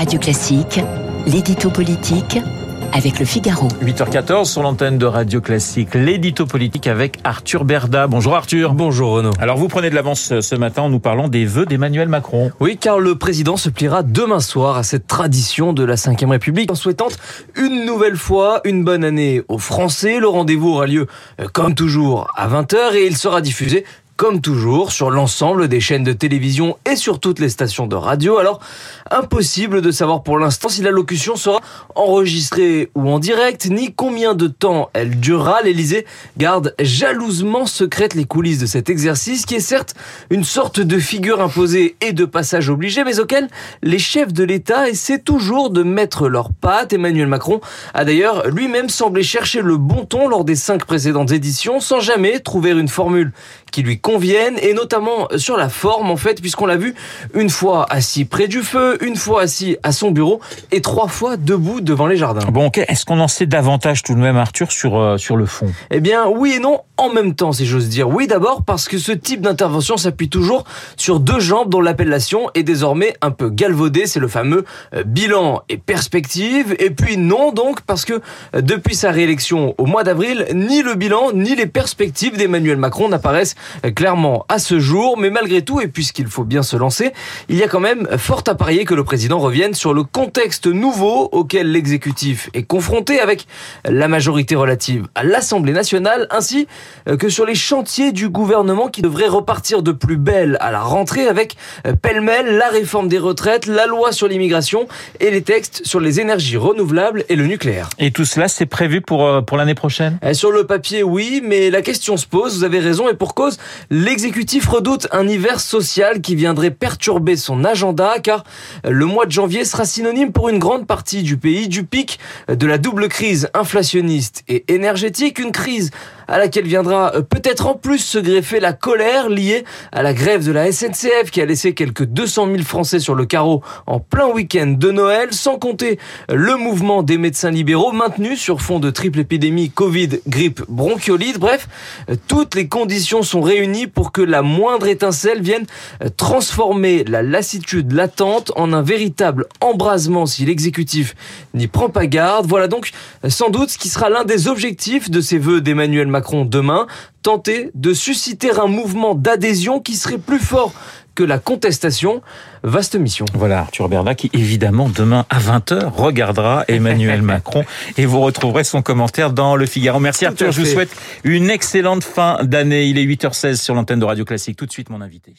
Radio Classique, l'édito politique avec le Figaro. 8h14 sur l'antenne de Radio Classique, l'édito politique avec Arthur Berda. Bonjour Arthur. Bonjour Renaud. Alors vous prenez de l'avance ce matin en nous parlant des vœux d'Emmanuel Macron. Oui, car le président se pliera demain soir à cette tradition de la Ve République en souhaitant une nouvelle fois une bonne année aux Français. Le rendez-vous aura lieu euh, comme toujours à 20h et il sera diffusé comme toujours, sur l'ensemble des chaînes de télévision et sur toutes les stations de radio. Alors, impossible de savoir pour l'instant si la locution sera enregistrée ou en direct, ni combien de temps elle durera. L'Elysée garde jalousement secrète les coulisses de cet exercice, qui est certes une sorte de figure imposée et de passage obligé, mais auquel les chefs de l'État essaient toujours de mettre leurs pattes. Emmanuel Macron a d'ailleurs lui-même semblé chercher le bon ton lors des cinq précédentes éditions, sans jamais trouver une formule qui lui conviennent et notamment sur la forme en fait puisqu'on l'a vu une fois assis près du feu, une fois assis à son bureau et trois fois debout devant les jardins. Bon, ok. Est-ce qu'on en sait davantage tout de même, Arthur, sur, euh, sur le fond? Eh bien, oui et non en même temps, si j'ose dire. Oui, d'abord parce que ce type d'intervention s'appuie toujours sur deux jambes dont l'appellation est désormais un peu galvaudée. C'est le fameux euh, bilan et perspective. Et puis non, donc, parce que euh, depuis sa réélection au mois d'avril, ni le bilan ni les perspectives d'Emmanuel Macron n'apparaissent clairement à ce jour, mais malgré tout, et puisqu'il faut bien se lancer, il y a quand même fort à parier que le président revienne sur le contexte nouveau auquel l'exécutif est confronté avec la majorité relative à l'Assemblée nationale, ainsi que sur les chantiers du gouvernement qui devraient repartir de plus belle à la rentrée avec pêle-mêle la réforme des retraites, la loi sur l'immigration et les textes sur les énergies renouvelables et le nucléaire. Et tout cela, c'est prévu pour, euh, pour l'année prochaine? Sur le papier, oui, mais la question se pose, vous avez raison, et pour cause, L'exécutif redoute un hiver social qui viendrait perturber son agenda car le mois de janvier sera synonyme pour une grande partie du pays du pic de la double crise inflationniste et énergétique, une crise à laquelle viendra peut-être en plus se greffer la colère liée à la grève de la SNCF qui a laissé quelques 200 000 Français sur le carreau en plein week-end de Noël, sans compter le mouvement des médecins libéraux maintenu sur fond de triple épidémie Covid, grippe, bronchiolite. Bref, toutes les conditions sont réunies pour que la moindre étincelle vienne transformer la lassitude latente en un véritable embrasement si l'exécutif n'y prend pas garde. Voilà donc sans doute ce qui sera l'un des objectifs de ces vœux d'Emmanuel Macron demain, tenter de susciter un mouvement d'adhésion qui serait plus fort que la contestation. Vaste mission. Voilà, Arthur Berda qui évidemment demain à 20h regardera Emmanuel Macron et vous retrouverez son commentaire dans le Figaro. Merci Arthur, je vous souhaite une excellente fin d'année. Il est 8h16 sur l'antenne de Radio Classique. Tout de suite mon invité.